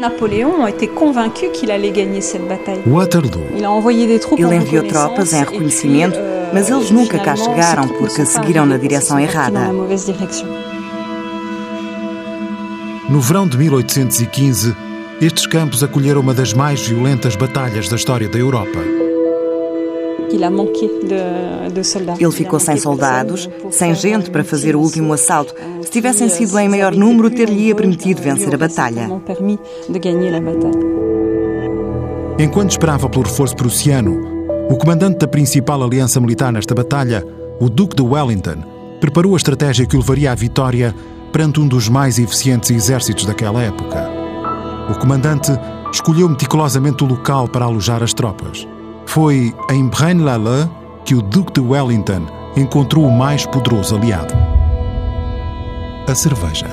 Napoléon était convaincu qu'il allait gagner cette bataille. Waterloo. Il a envoyé des troupes Ele en enviou reconnaissance tropas em reconhecimento, puis, euh, mas eles nunca cá chegaram porque seguiram na direção errada. No verão de 1815, estes campos acolheram uma das mais violentas batalhas da história da Europa. Ele ficou sem soldados, sem gente para fazer o último assalto. Se tivessem sido em maior número, ter-lhe-ia permitido vencer a batalha. permis de gagner la bataille. Enquanto esperava pelo reforço prussiano, o comandante da principal aliança militar nesta batalha, o Duque de Wellington, preparou a estratégia que o levaria à vitória perante um dos mais eficientes exércitos daquela época. O comandante escolheu meticulosamente o local para alojar as tropas. Foi em Braine-l'Alleud que o Duque de Wellington encontrou o mais poderoso aliado: a cerveja.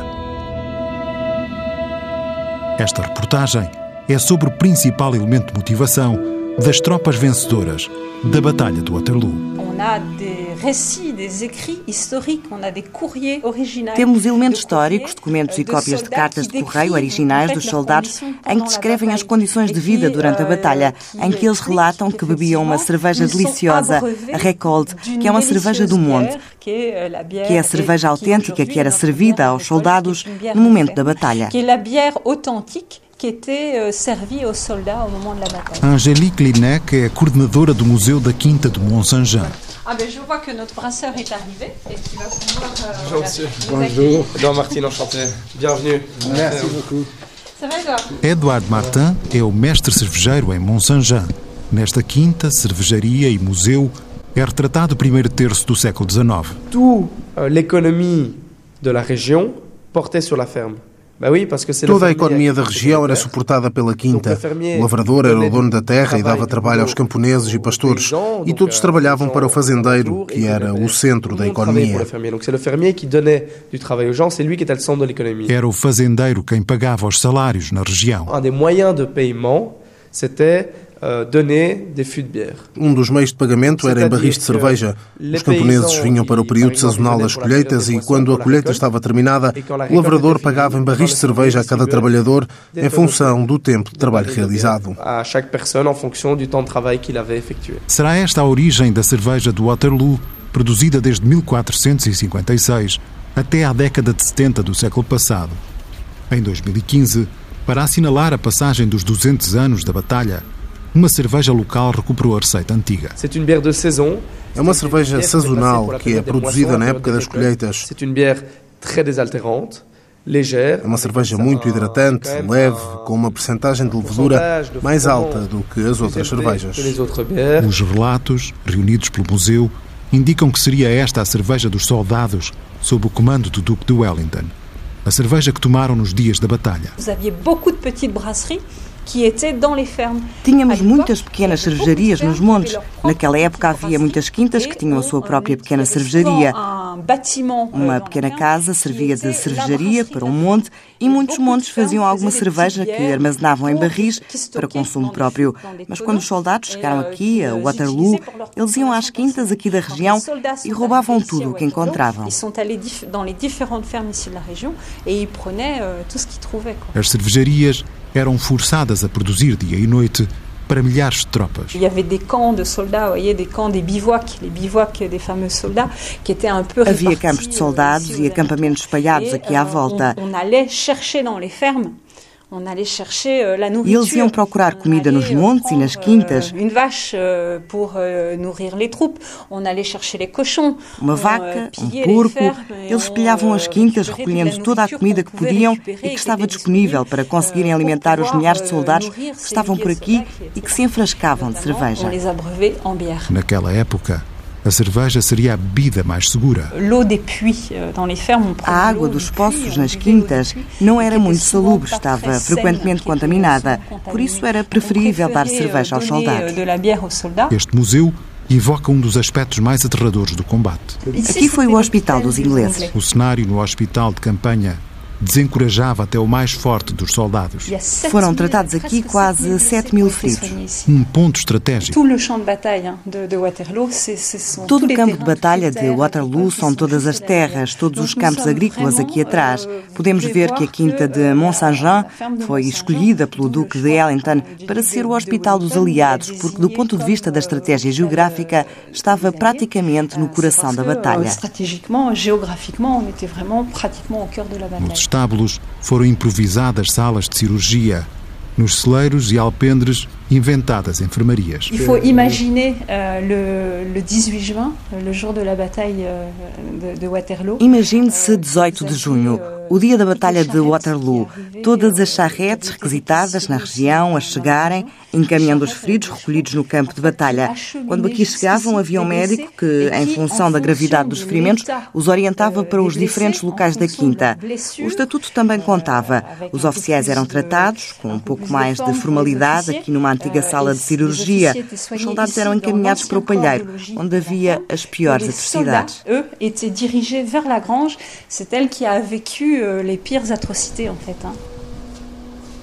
Esta reportagem é sobre o principal elemento de motivação das tropas vencedoras da Batalha do Waterloo. On a des récits, des écrits historiques, on a des courriers originaux. Temos elementos históricos, documentos e cópias de cartas de correio originais dos soldados em que descrevem as condições de vida durante a batalha, em que eles relatam que bebiam uma cerveja deliciosa, a Recold, que é uma cerveja do monte, que é a cerveja autêntica que era servida aos soldados no momento da batalha. É a authentique que était servie aux soldats au moment de la bataille. Angélique Linec é a coordenadora do Museu da Quinta de Mont-Saint-Jean. Ah ben je vois que notre brasseur est arrivé et qu'il va pouvoir euh, Gentil. voilà, nous accueillir. Edouard Martine, enchanté. Bienvenue. Merci beaucoup. Ça va Edouard Edouard Martin é o mestre cervejeiro em Mont-Saint-Jean. Nesta quinta, cervejaria e museu é retratado o primeiro terço do século XIX. Toute euh, l'économie de la région portait sur la ferme. Toda a economia da região era suportada pela quinta. O lavrador era o dono da terra e dava trabalho aos camponeses e pastores. E todos trabalhavam para o fazendeiro, que era o centro da economia. Era o fazendeiro quem pagava os salários na região. Un des moyens de euh, donner des fûts de bière. Um dos meios de pagamento era em barris de cerveja. Os camponeses vinham para o período sazonal das colheitas e, quando a colheita estava terminada, o lavrador pagava em barris de cerveja a cada trabalhador em função do tempo de trabalho realizado. À chaque personne en fonction du temps de travail qu'il avait effectué. Será esta a origem da cerveja do Waterloo, produzida desde 1456 até à década de 70 do século passado. Em 2015, para assinalar a passagem dos 200 anos da batalha, uma cerveja local recuperou a receita antiga. De saison. É uma cerveja sazonal que é produzida na época das colheitas. É uma cerveja muito hidratante, leve, com uma percentagem de levedura mais alta do que as outras cervejas. Os relatos, reunidos pelo museu, indicam que seria esta a cerveja dos soldados sob o comando do Duque de Wellington. A cerveja que tomaram nos dias da batalha. Vous aviez beaucoup de petites brasseries qui étaient dans les fermes. Tínhamos muitas pequenas cervejarias nos montes. Naquela época havia muitas quintas que tinham a sua própria pequena cervejaria. Uma pequena casa servia de cervejaria para um monte e muitos montes faziam alguma cerveja que armazenavam em barris para consumo próprio. Mas quando os soldados chegaram aqui, a Waterloo, eles iam às quintas aqui da região e roubavam tudo o que encontravam. Euh. As cervejarias eram forçadas a produzir dia e noite para milhares de tropas. Havia campos de euh, soldados ici e acampamentos espalhados aqui à euh, volta. Euh, la E nourriture. eles iam procurar comida nos euh, montes e nas quintas. euh, Une vache pour nourrir les troupes. On allait chercher les cochons. Uma vaca, um porco. Eles espelhavam as quintas, recolhendo toute la toda a nourriture comida que podiam e que et estava était disponível para conseguirem alimentar pour os milhares de soldados que estavam por milliers de aqui soldats qui e que se enfrascavam de cerveja. Naquela época, a cerveja seria a bebida mais segura. Euh, A água dos poços nas quintas não era muito salubre, estava frequentemente contaminada. Por isso era preferível dar cerveja aos euh, soldados. euh. Este museu evoca um dos aspectos mais aterradores do combate. Aqui foi o hospital dos ingleses. O cenário no hospital de campanha desencorajava até o mais forte dos soldados. Foram tratados aqui quase 7 mil feridos. Um ponto estratégico. Todo o campo de batalha de Waterloo são todas as terras, todos os campos agrícolas aqui atrás. Podemos ver que a quinta de Mont Saint-Jean foi escolhida pelo Duque de Wellington para ser o hospital dos aliados, porque do ponto de vista da estratégia geográfica estava praticamente no coração da batalha. Nos estábulos foram improvisadas salas de cirurgia. Nos celeiros e alpendres inventadas enfermarias. Il faut imaginer uh, le, le 18 juin, le jour de la bataille uh, de, de Waterloo. Imagine-se 18 de junho, o dia da Batalha de Waterloo. Todas as charretes requisitadas na região a chegarem, encaminhando os feridos recolhidos no campo de batalha. Quando aqui chegavam, havia um médico que, em função da gravidade dos ferimentos, os orientava para os diferentes locais da quinta. O estatuto também contava. Os oficiais eram tratados com um pouco mais de formalidade aqui numa antiga sala de cirurgia. Os soldados eram encaminhados para o palheiro, onde havia as piores atrocidades.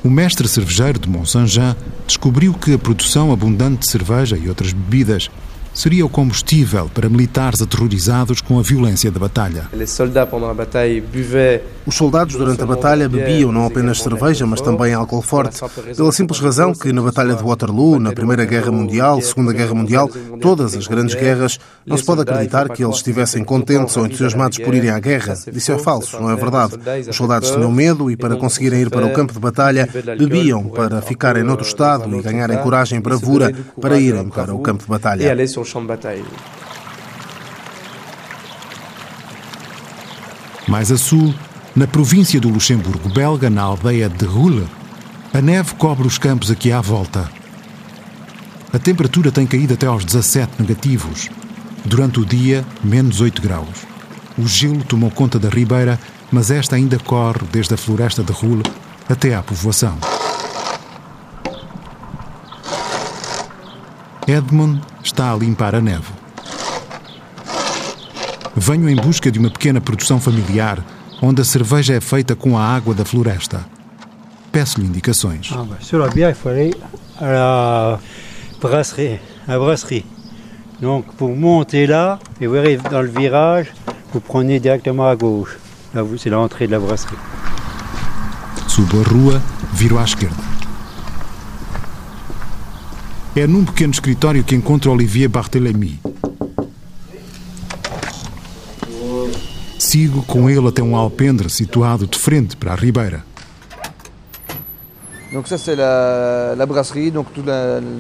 O mestre cervejeiro de Mont-Saint-Jean descobriu que a produção abundante de cerveja e outras bebidas seria o combustível para militares aterrorizados com a violência da batalha. Os soldados durante a batalha bebiam não apenas cerveja, mas também álcool forte, pela simples razão que na Batalha de Waterloo, na Primeira Guerra Mundial, Segunda Guerra Mundial, todas as grandes guerras, não se pode acreditar que eles estivessem contentes ou entusiasmados por irem à guerra. Isso é falso, não é verdade. Os soldados tinham medo e, para conseguirem ir para o campo de batalha, bebiam para ficarem noutro estado e ganharem coragem e bravura para irem para o campo de batalha Mais a sul, na província do Luxemburgo belga, na aldeia de Roule, a neve cobre os campos aqui à volta. A temperatura tem caído até aos 17 negativos. Durante o dia, menos 8 graus. O gelo tomou conta da ribeira, mas esta ainda corre desde a floresta de Roule até à povoação. Edmund está a limpar a neve. Venho em busca de uma pequena produção familiar onde a cerveja é feita com a água da floresta. Peço-lhe indicações. Ah, sur bière, il aller à la brasserie, à brasserie. Donc, pour monter là, et vous arrivez dans le virage, vous prenez directement à gauche. Là, c'est l'entrée de la brasserie. Subo a rua, viro à esquerda. É num pequeno escritório que encontro Olivier Barthélemy. Sigo com ele até um alpendre situado de frente para a ribeira. Donc ça c'est la, la, brasserie, donc toute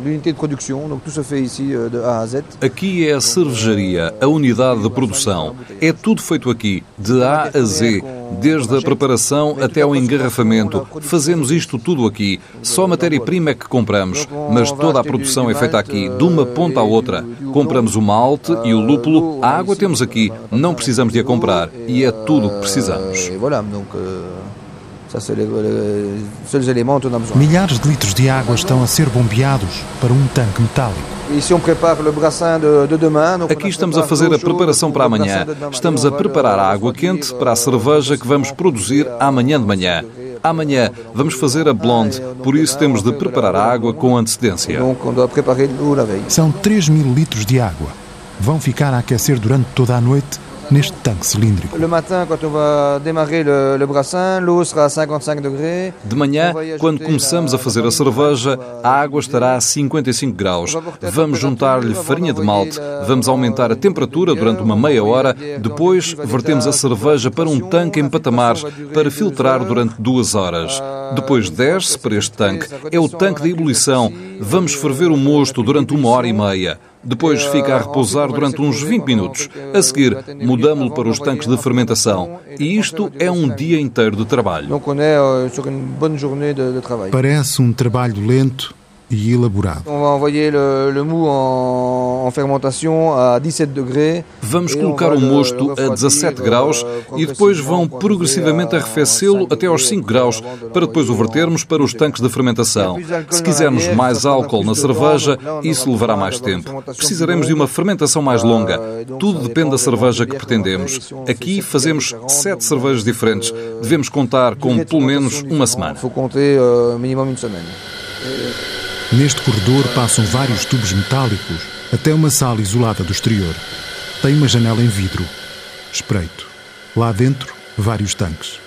l'unité de production, donc tout se fait ici euh, de A a Z. Aqui é a cervejaria, a unidade de produção. É tudo feito aqui, de A a Z, desde a preparação até ao engarrafamento. Fazemos isto tudo aqui. Só matéria-prima é que compramos, mas toda a produção é feita aqui, de uma ponta à outra. Compramos o malte e o lúpulo, a água temos aqui, não precisamos de a comprar e é tudo o que precisamos. Milhares de litros de água estão a ser bombeados para um tanque metálico. Aqui estamos a fazer a preparação para amanhã. Estamos a preparar a água quente para a cerveja que vamos produzir amanhã de manhã. Amanhã vamos fazer a blonde, por isso temos de preparar a água com antecedência. São 3 mil litros de água. Vão ficar a aquecer durante toda a noite neste tanque cilíndrico. De manhã, quando começamos a fazer a cerveja, a água estará a 55 graus. Vamos juntar-lhe farinha de malte, vamos aumentar a temperatura durante uma meia hora, depois vertemos a cerveja para um tanque em patamares para filtrar durante duas horas. Depois desce para este tanque. É o tanque de ebulição. Vamos ferver o mosto durante uma hora e meia. Depois fica a repousar durante uns 20 minutos. A seguir, mudamos-lo para os tanques de fermentação. E isto é um dia inteiro de trabalho. Parece um trabalho lento, e elaborado. Vamos colocar o mosto a 17 graus e depois vão progressivamente arrefecê-lo até aos 5 graus, para depois o vertermos para os tanques de fermentação. Se quisermos mais álcool na cerveja, isso levará mais tempo. Precisaremos de uma fermentação mais longa. Tudo depende da cerveja que pretendemos. Aqui fazemos sete cervejas diferentes. Devemos contar com pelo menos uma semana. Neste corredor passam vários tubos metálicos até uma sala isolada do exterior. Tem uma janela em vidro. Espreito. Lá dentro, vários tanques.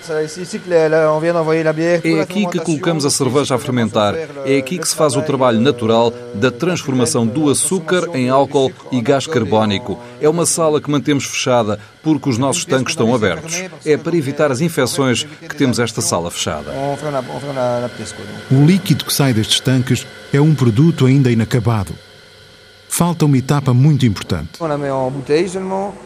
É aqui que colocamos a cerveja a fermentar. É aqui que se faz o trabalho natural da transformação do açúcar em álcool e gás carbónico. É uma sala que mantemos fechada porque os nossos tanques estão abertos. É para evitar as infecções que temos esta sala fechada. O líquido que sai destes tanques é um produto ainda inacabado falta uma etapa muito importante.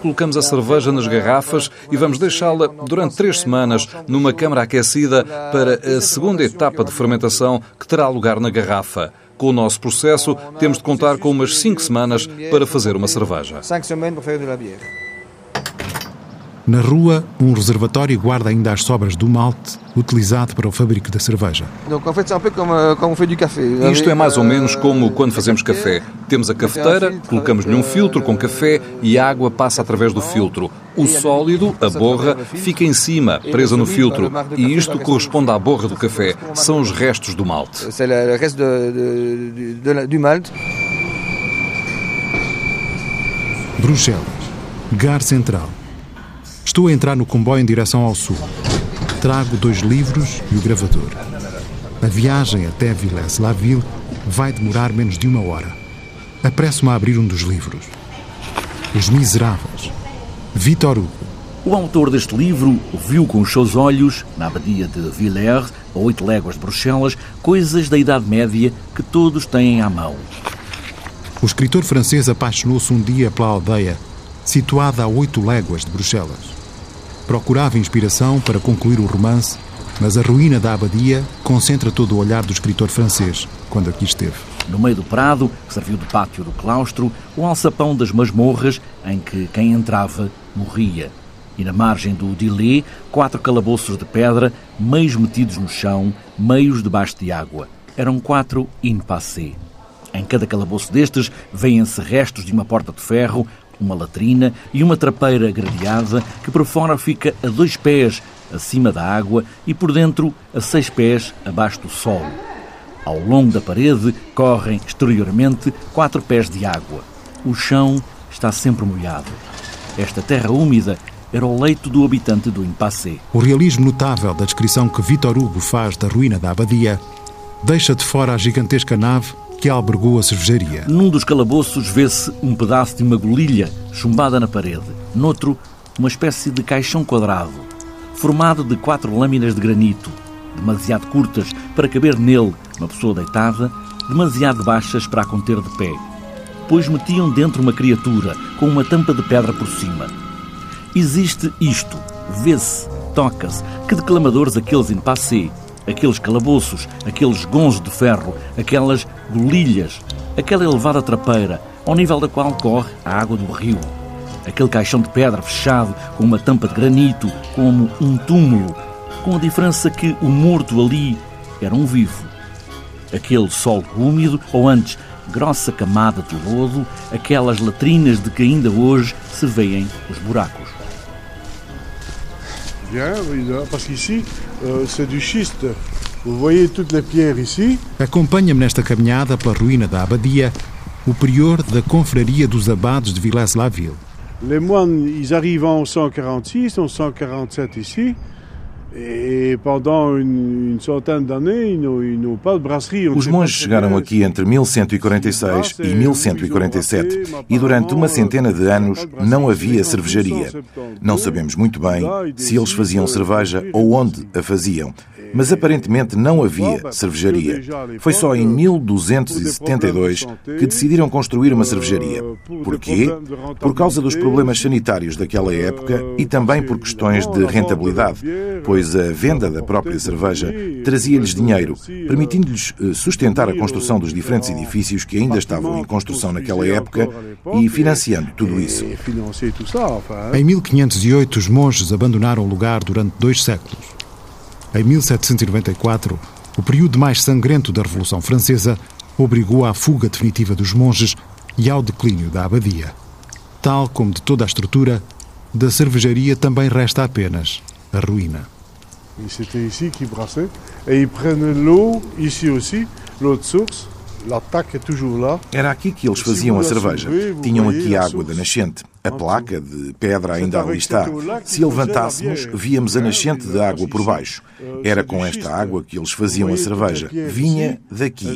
Colocamos a cerveja nas garrafas e vamos deixá-la durante três semanas numa câmara aquecida para a segunda etapa de fermentação que terá lugar na garrafa. Com o nosso processo, temos de contar com umas cinco semanas para fazer uma cerveja. Na rua, um reservatório guarda ainda as sobras do malte utilizado para o fabrico da cerveja. Euh, Isto é mais ou menos como quando fazemos café. Temos a cafeteira, colocamos-lhe um filtro com café e a água passa através do filtro. O sólido, a borra, fica em cima, presa no filtro. E isto corresponde à borra do café. São os restos do malte. Bruxelas, Gar Central. Estou a entrar no comboio em direção ao sul. Trago dois livros e o gravador. A viagem até Villers-la-Ville vai demorar menos de uma hora. Apresso-me a abrir um dos livros. Os Miseráveis. Victor Hugo. O autor deste livro viu com os seus olhos, na abadia de Villers, a oito léguas de Bruxelas, coisas da Idade Média que todos têm à mão. O escritor francês apaixonou-se um dia pela aldeia, situada a oito léguas de Bruxelas. Procurava inspiração para concluir o romance, mas a ruína da abadia concentra todo o olhar do escritor francês quando aqui esteve. No meio do prado, que serviu de pátio do claustro, o alçapão das masmorras, em que quem entrava morria. E na margem do Dilé, quatro calabouços de pedra, meios metidos no chão, meios debaixo de água. Eram quatro in passé. Em cada calabouço destes, vêem-se restos de uma porta de ferro, uma latrina e uma trapeira gradeada que por fora fica a dois pés acima da água e por dentro a seis pés abaixo do solo. Ao longo da parede correm exteriormente quatro pés de água. O chão está sempre molhado. Esta terra úmida era o leito do habitante do Impassé. O realismo notável da descrição que Vitor Hugo faz da ruína da abadia deixa de fora a gigantesca nave que albergou a cervejaria. Num dos calabouços vê-se um pedaço de uma golilha chumbada na parede. Noutro, uma espécie de caixão quadrado, formado de quatro lâminas de granito, demasiado curtas para caber nele uma pessoa deitada, demasiado baixas para a conter de pé, pois metiam dentro uma criatura com uma tampa de pedra por cima. Existe isto, vê-se, toca-se, que declamadores aqueles em passé, aqueles calabouços, aqueles gonzos de ferro, aquelas golilhas, aquela elevada trapeira, ao nível da qual corre a água do rio. Aquele caixão de pedra fechado com uma tampa de granito, como um túmulo, com a diferença que o morto ali era um vivo. Aquele solo úmido, ou antes, grossa camada de lodo, aquelas latrinas de que ainda hoje se veem os buracos. Bien, parce qu'ici, euh, c'est du schiste. Acompanha-me nesta caminhada pela ruína da abadia o prior da confraria dos abados de Villers-la-Ville. Les moines, ils arrivent en 146, en 147 ici. Os monges chegaram aqui entre 1146 e 1147 e durante uma centena de anos não havia cervejaria. Não sabemos muito bem se eles faziam cerveja ou onde a faziam. Mas aparentemente não havia cervejaria. Foi só em 1272 que decidiram construir uma cervejaria. Porquê? Por causa dos problemas sanitários daquela época e também por questões de rentabilidade, pois a venda da própria cerveja trazia-lhes dinheiro, permitindo-lhes eh, sustentar a construção dos diferentes edifícios que ainda estavam em construção naquela época e financiando tudo isso. Em 1508, os monges abandonaram o lugar durante dois séculos. Em 1794, o período mais sangrento da Revolução Francesa obrigou à fuga definitiva dos monges e ao declínio da abadia. Tal como de toda a estrutura, da cervejaria também resta apenas a ruína. C'était ici qu'ils brassaient. Et ils prennent l'eau ici aussi, l'eau de source. Era aqui que eles faziam a cerveja. Tinham aqui a água da nascente. A placa de pedra ainda ali está. Se a levantássemos, víamos a nascente de água por baixo. Era com esta água que eles faziam a cerveja. Vinha daqui.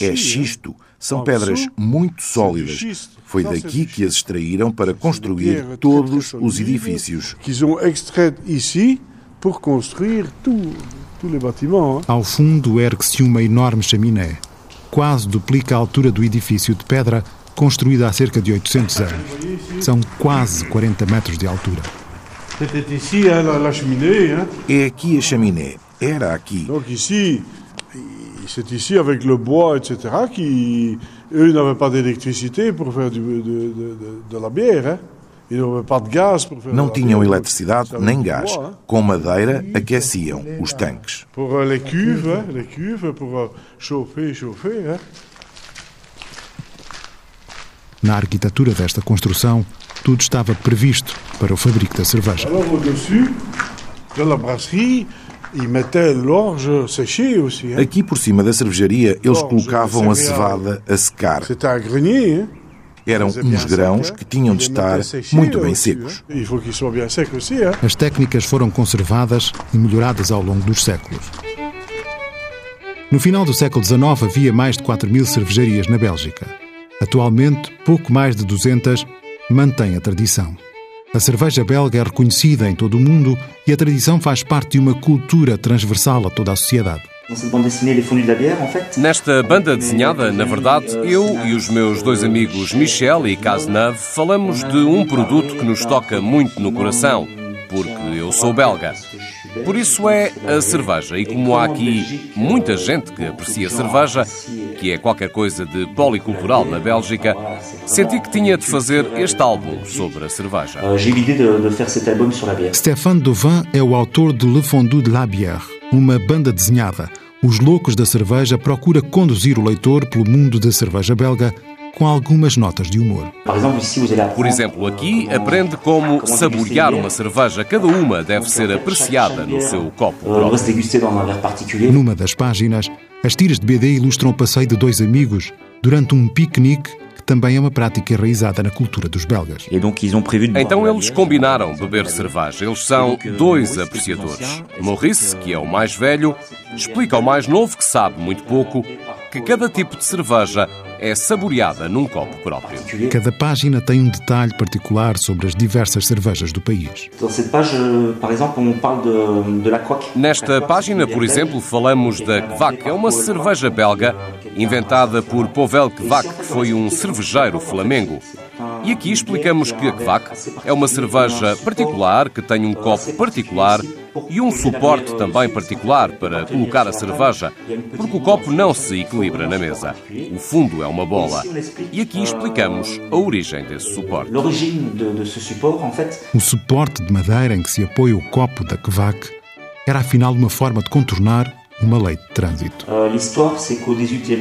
É xisto. São pedras muito sólidas. Foi daqui que as extraíram para construir todos os edifícios. Ao fundo ergue-se uma enorme chaminé quase duplica a altura do edifício de pedra construído há cerca de 800 anos. São quase 40 metros de altura. É aqui a chaminé. Era aqui. C'est ici avec le bois, etc., qui, eux n'avaient pas d'électricité pour faire du, de, de, de, de la bière. Hein? Não tinham eletricidade nem gás. Com madeira aqueciam os tanques. Na arquitetura desta construção, tudo estava previsto para o fabrico da cerveja. Aqui por cima da cervejaria, eles colocavam a cevada a secar. Eram uns grãos que tinham de estar muito bem secos. As técnicas foram conservadas e melhoradas ao longo dos séculos. No final do século XIX havia mais de 4 mil cervejarias na Bélgica. Atualmente, pouco mais de 200 mantêm a tradição. A cerveja belga é reconhecida em todo o mundo e a tradição faz parte de uma cultura transversal a toda a sociedade. Nesta banda desenhada, na verdade, eu e os meus dois amigos Michel e Cazenave falamos de um produto que nos toca muito no coração, porque eu sou belga. Por isso é a cerveja. E como há aqui muita gente que aprecia cerveja, que é qualquer coisa de policultural na Bélgica, senti que tinha de fazer este álbum sobre a cerveja. Stéphane Dauvin é o autor de Le Fondu de la Bière, uma banda desenhada. Os Loucos da Cerveja procura conduzir o leitor pelo mundo da cerveja belga com algumas notas de humor. Por exemplo, aqui aprende como saborear uma cerveja. Cada uma deve ser apreciada no seu copo próprio. Numa das páginas, as tiras de BD ilustram o passeio de dois amigos durante um piquenique que também é uma prática enraizada na cultura dos belgas. Então eles combinaram beber cerveja. Eles são dois apreciadores. Maurice, que é o mais velho, explica ao mais novo, que sabe muito pouco, que cada tipo de cerveja é saboreada num copo próprio. Cada página tem um detalhe particular sobre as diversas cervejas do país. Nesta página, por exemplo, falamos da Kvac. É uma cerveja belga inventada por Pavel Kvac, que foi um cervejeiro flamengo. E aqui explicamos que a Kvac é uma cerveja particular que tem um copo particular e um suporte também particular para colocar a cerveja, porque o copo não se equilibra na mesa. O fundo é uma bola. E aqui explicamos a origem desse suporte. O suporte de madeira em que se apoia o copo da Kvac era afinal uma forma de contornar uma lei de trânsito.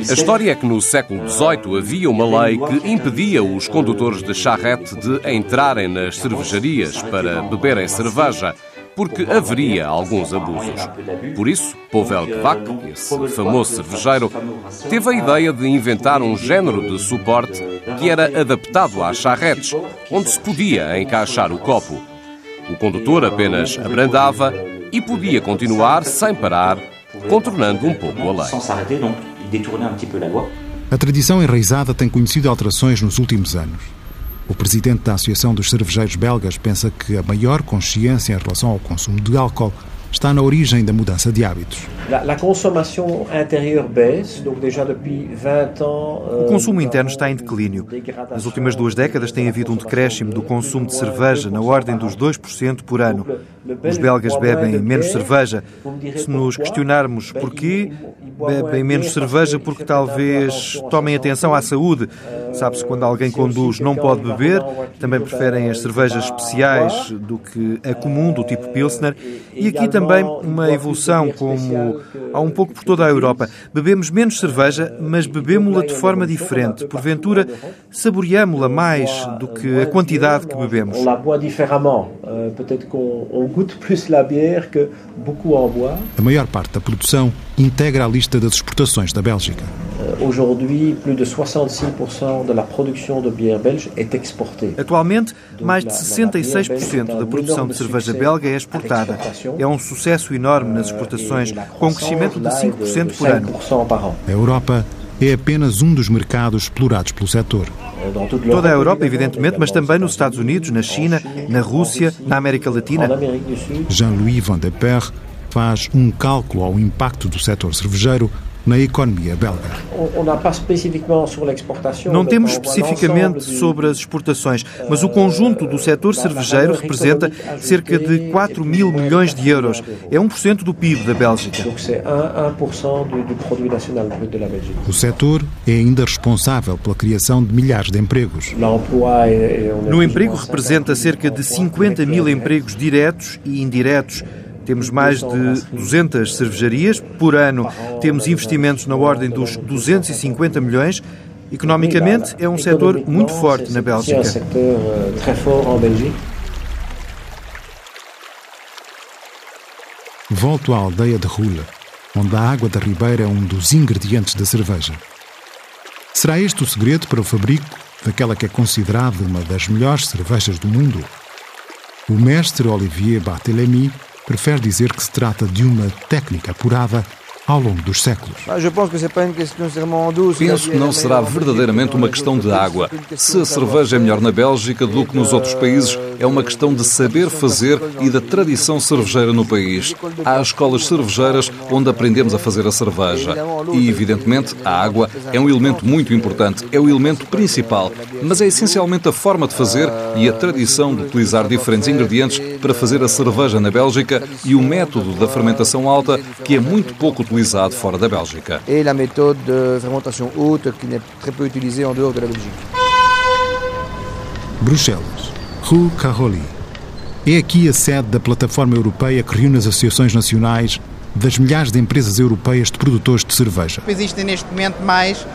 A história é que no século XVIII havia uma lei que impedia os condutores de charrete de entrarem nas cervejarias para beberem cerveja porque haveria alguns abusos. Por isso, Pavel Kvac, esse famoso cervejeiro, teve a ideia de inventar um género de suporte que era adaptado às charretes, onde se podia encaixar o copo. O condutor apenas abrandava e podia continuar sem parar, contornando um pouco a lei. A tradição enraizada tem conhecido alterações nos últimos anos. O presidente da Associação dos Cervejeiros Belgas pensa que a maior consciência em relação ao consumo de álcool está na origem da mudança de hábitos. A consommation intérieure baisse, donc déjà depuis 20 ans. O consumo interno está em declínio. Nas últimas duas décadas tem havido um decréscimo do consumo de cerveja na ordem dos 2% por ano. Os belgas bebem menos cerveja. Se nos questionarmos porquê, bebem menos cerveja porque talvez tomem atenção à saúde. Sabe-se quando alguém conduz não pode beber, também preferem as cervejas especiais do que a comum do tipo Pilsner. E aqui também uma evolução como há um pouco por toda a Europa. Bebemos menos cerveja, mas bebemos-la de forma diferente. Porventura, saboreamos-la mais do que a quantidade que bebemos. Euh, peut-être qu'on goûte plus la bière que beaucoup en boivent. A maior parte da produção integra a lista das exportações da Bélgica. Euh, aujourd'hui, plus de 66% de la production de bière belge est exportée. Atualmente, mais de 66% da produção de cerveja belga é exportada. É um sucesso enorme nas exportações, com um crescimento de 5% por ano. A Europa é apenas um dos mercados explorados pelo setor. Toda a Europa, evidentemente, mas também nos Estados Unidos, na China, na Rússia, na América Latina. Jean-Louis Van de Per faz um cálculo ao impacto do setor cervejeiro na economia belga. Não temos especificamente sobre as exportações, mas o conjunto do setor cervejeiro representa cerca de 4 mil milhões de euros. É 1% do PIB da Bélgica. O setor é ainda responsável pela criação de milhares de empregos. No emprego representa cerca de 50 mil empregos diretos e indiretos temos mais de 200 cervejarias por ano. Temos investimentos na ordem dos 250 milhões. Economicamente, é um setor muito forte na Bélgica. Volto à aldeia de Rula, onde a água da ribeira é um dos ingredientes da cerveja. Será este o segredo para o fabrico daquela que é considerada uma das melhores cervejas do mundo? O mestre Olivier Barthélemy prefere dizer que se trata de uma técnica apurada ao longo dos séculos. Penso que não será verdadeiramente uma questão de água. Se a cerveja é melhor na Bélgica do que nos outros países, é uma questão de saber fazer e da tradição cervejeira no país. Há escolas cervejeiras onde aprendemos a fazer a cerveja. E, evidentemente, a água é um elemento muito importante, é o elemento principal, mas é essencialmente a forma de fazer e a tradição de utilizar diferentes ingredientes para fazer a cerveja na Bélgica e o método da fermentação alta, que é muito pouco utilizado fora da Bélgica. E a méthode de fermentation haute, que é très peu utilisée en dehors de la Belgique. Bruxelas. Rue Caroli. É aqui a sede da plataforma europeia que reúne as associações nacionais das milhares de empresas europeias de produtores de cerveja. Existem neste momento mais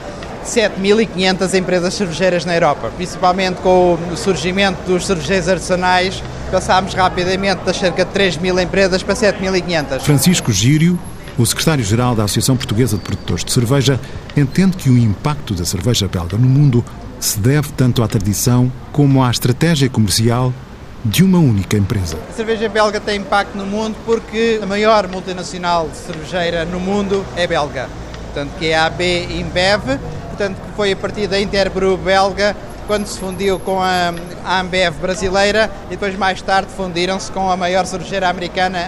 7.500 empresas cervejeiras na Europa, principalmente com o surgimento dos cervejeiros artesanais, passámos rapidamente das cerca de 3 mil empresas para 7.500. Francisco Gírio, o secretário-geral da Associação Portuguesa de Produtores de Cerveja, entende que o impacto da cerveja belga no mundo se deve tanto à tradição como à estratégia comercial de uma única empresa. A cerveja belga tem impacto no mundo porque a maior multinacional cervejeira no mundo é belga. Portanto, que é a AB InBev, portanto, que foi a partir da Interbrew belga quando se fundiu com a, Ambev brasileira e depois mais tarde fundiram-se com a maior cervejeira americana,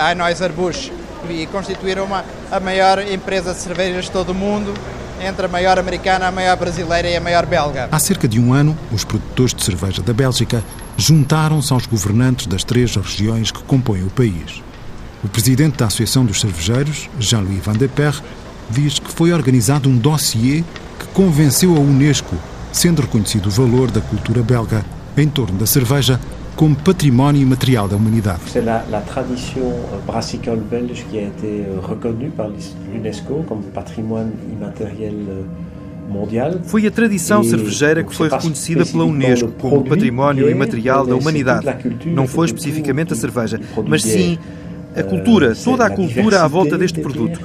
a Anheuser-Busch, e constituíram uma, a maior empresa de cervejas de todo o mundo entre a maior americana, a maior brasileira e a maior belga. Há cerca de um ano, os produtores de cerveja da Bélgica juntaram-se aos governantes das três regiões que compõem o país. O presidente da Associação dos Cervejeiros, Jean-Louis Van de Per, diz que foi organizado um dossiê que convenceu a Unesco, sendo reconhecido o valor da cultura belga em torno da cerveja como património imaterial da humanidade. C'est la, la tradition brassicole belge qui a été reconnue par l'UNESCO comme patrimoine immatériel mondial. Foi a tradição cervejeira que foi reconhecida pela Unesco como património imaterial da humanidade. Não foi especificamente a cerveja, mas sim a cultura, toda a cultura à volta deste produto.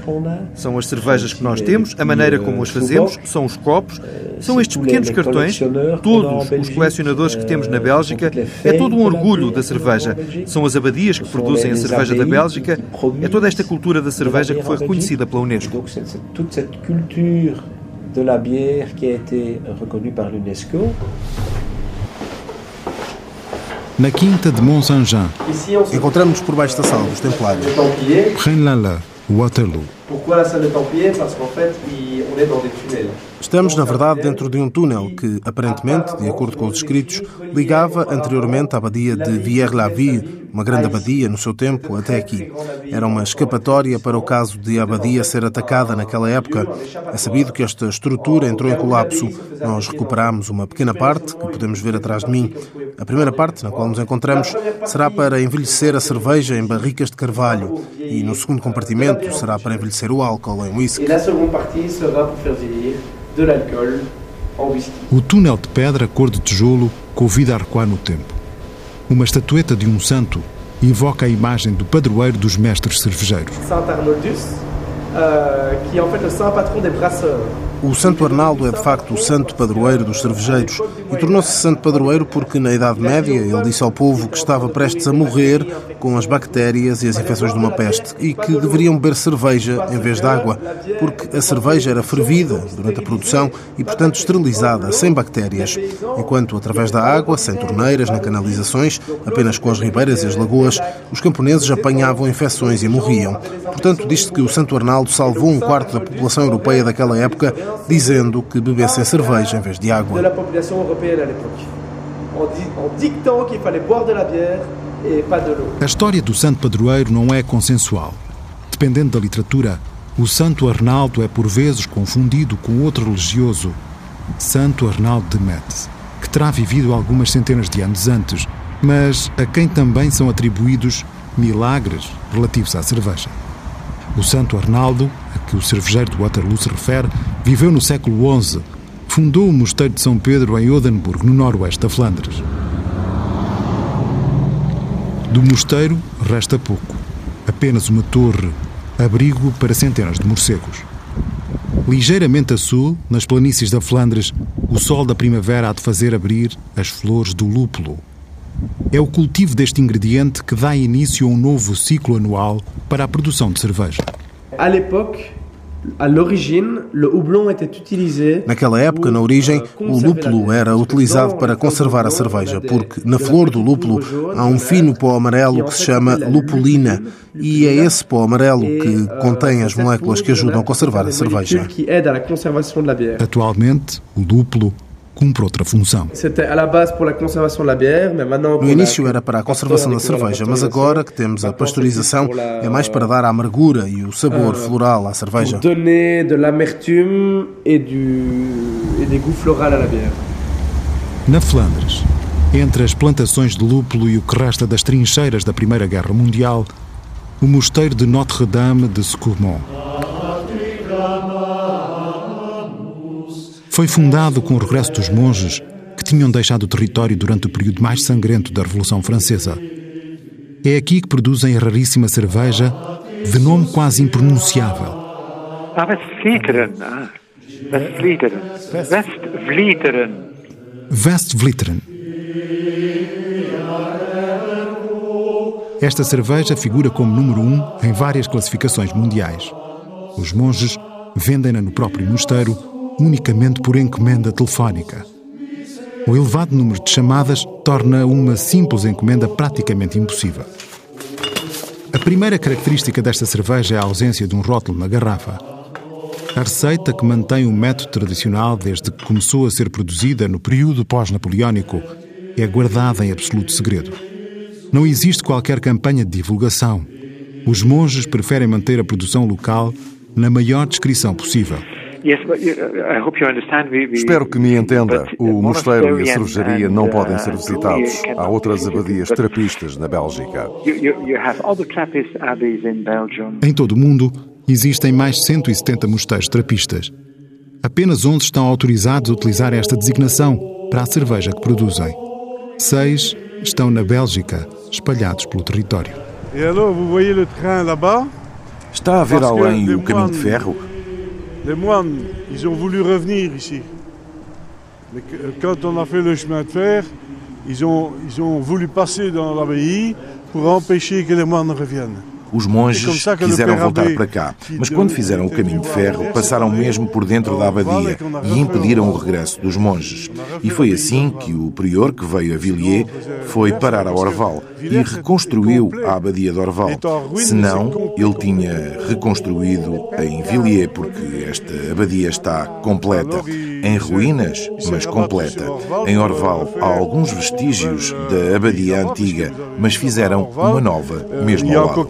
São as cervejas que nós temos, a maneira como as fazemos, são os copos, são estes pequenos cartões, todos os colecionadores que temos na Bélgica, é todo um orgulho da cerveja. São as abadias que produzem a cerveja da Bélgica, é toda esta cultura da cerveja que foi reconhecida pela Unesco. de la bière qui a été reconnue par l'UNESCO. Na quinta de Mont-Saint-Jean. Encontramos-nos por baixo da sala dos Templários. Braine-l'Alleud, Waterloo. Pourquoi la salle des Templiers Parce qu'en fait, on tunnels. Estamos, na verdade, dentro de um túnel que, aparentemente, de acordo com os escritos, ligava anteriormente a abadia de Vierre-la-Ville, uma grande abadia no seu tempo, até aqui. Era uma escapatória para o caso de a abadia ser atacada naquela época. É sabido que esta estrutura entrou em colapso. Nós recuperámos uma pequena parte, que podemos ver atrás de mim. A primeira parte, na qual nos encontramos, será para envelhecer a cerveja em barricas de carvalho. E no segundo compartimento será para envelhecer o álcool em whisky. E a segunda parte será para fazer de l'alcool en whisky. O túnel de pedra cor de tijolo convida a recuar no tempo. Uma estatueta de um santo invoca a imagem do padroeiro dos mestres cervejeiros. Saint Arnoldus, euh, que é en fait le saint patron des brasseurs. O Santo Arnaldo é de facto o santo padroeiro dos cervejeiros e tornou-se santo padroeiro porque, na Idade Média, ele disse ao povo que estava prestes a morrer com as bactérias e as infecções de uma peste e que deveriam beber cerveja em vez de água, porque a cerveja era fervida durante a produção e, portanto, esterilizada, sem bactérias, enquanto, através da água, sem torneiras, nem canalizações, apenas com as ribeiras e as lagoas, os camponeses apanhavam infecções e morriam. Portanto, diz-se que o Santo Arnaldo salvou um quarto da população europeia daquela época dizendo que bebessem cerveja em vez de água. A história do santo padroeiro não é consensual. Dependendo da literatura, o santo Arnaldo é por vezes confundido com outro religioso, Santo Arnaldo de Metz, que terá vivido algumas centenas de anos antes, mas a quem também são atribuídos milagres relativos à cerveja. O Santo Arnaldo, que o cervejeiro de Waterloo se refere, viveu no século XI. Fundou o Mosteiro de São Pedro em Odenburg, no noroeste da Flandres. Do mosteiro resta pouco. Apenas uma torre, abrigo para centenas de morcegos. Ligeiramente a sul, nas planícies da Flandres, o sol da primavera há de fazer abrir as flores do lúpulo. É o cultivo deste ingrediente que dá início a um novo ciclo anual para a produção de cerveja. À l'époque, Naquela época, na origem, o lúpulo era utilizado para conservar a cerveja, porque na flor do lúpulo há um fino pó amarelo que se chama lupulina, e é esse pó amarelo que contém as moléculas que ajudam a conservar a cerveja. Atualmente, o lúpulo cumpre outra função. No início era para a conservação da cerveja, mas agora que temos a pasteurização é mais para dar a amargura e o sabor floral à cerveja. Na Flandres, entre as plantações de lúpulo e o que resta das trincheiras da Primeira Guerra Mundial, o mosteiro de Notre-Dame de Secourmont. Foi fundado com o regresso dos monges que tinham deixado o território durante o período mais sangrento da Revolução Francesa. É aqui que produzem a raríssima cerveja de nome quase impronunciável. Ah, Westvleteren. Ah. Westvleteren. Westvleteren. Esta cerveja figura como número um em várias classificações mundiais. Os monges vendem-na no próprio mosteiro unicamente por encomenda telefónica. O elevado número de chamadas torna uma simples encomenda praticamente impossível. A primeira característica desta cerveja é a ausência de um rótulo na garrafa. A receita, que mantém o método tradicional desde que começou a ser produzida no período pós-napoleónico, é guardada em absoluto segredo. Não existe qualquer campanha de divulgação. Os monges preferem manter a produção local na maior descrição possível. Espero que me entenda. O mosteiro e a cervejaria não podem ser visitados. Há outras abadias trapistas na Bélgica. Em todo o mundo, existem mais 170 mosteiros trapistas. Apenas 11 estão autorizados a utilizar esta designação para a cerveja que produzem. Seis estão na Bélgica, espalhados pelo território. Está a ver além o caminho de ferro? Les moines, ils ont voulu revenir ici. Mais quand on a fait le chemin de fer, ils ont, ils ont voulu passer dans l'abbaye pour empêcher que les moines reviennent. Os monges quiseram voltar para cá, mas quando fizeram o caminho de ferro, passaram mesmo por dentro da abadia e impediram o regresso dos monges. E foi assim que o prior que veio a Villiers foi parar a Orval e reconstruiu a abadia de Orval. Senão, ele tinha reconstruído em Villiers, porque esta abadia está completa, em ruínas, mas completa. Em Orval há alguns vestígios da abadia antiga, mas fizeram uma nova mesmo ao lado.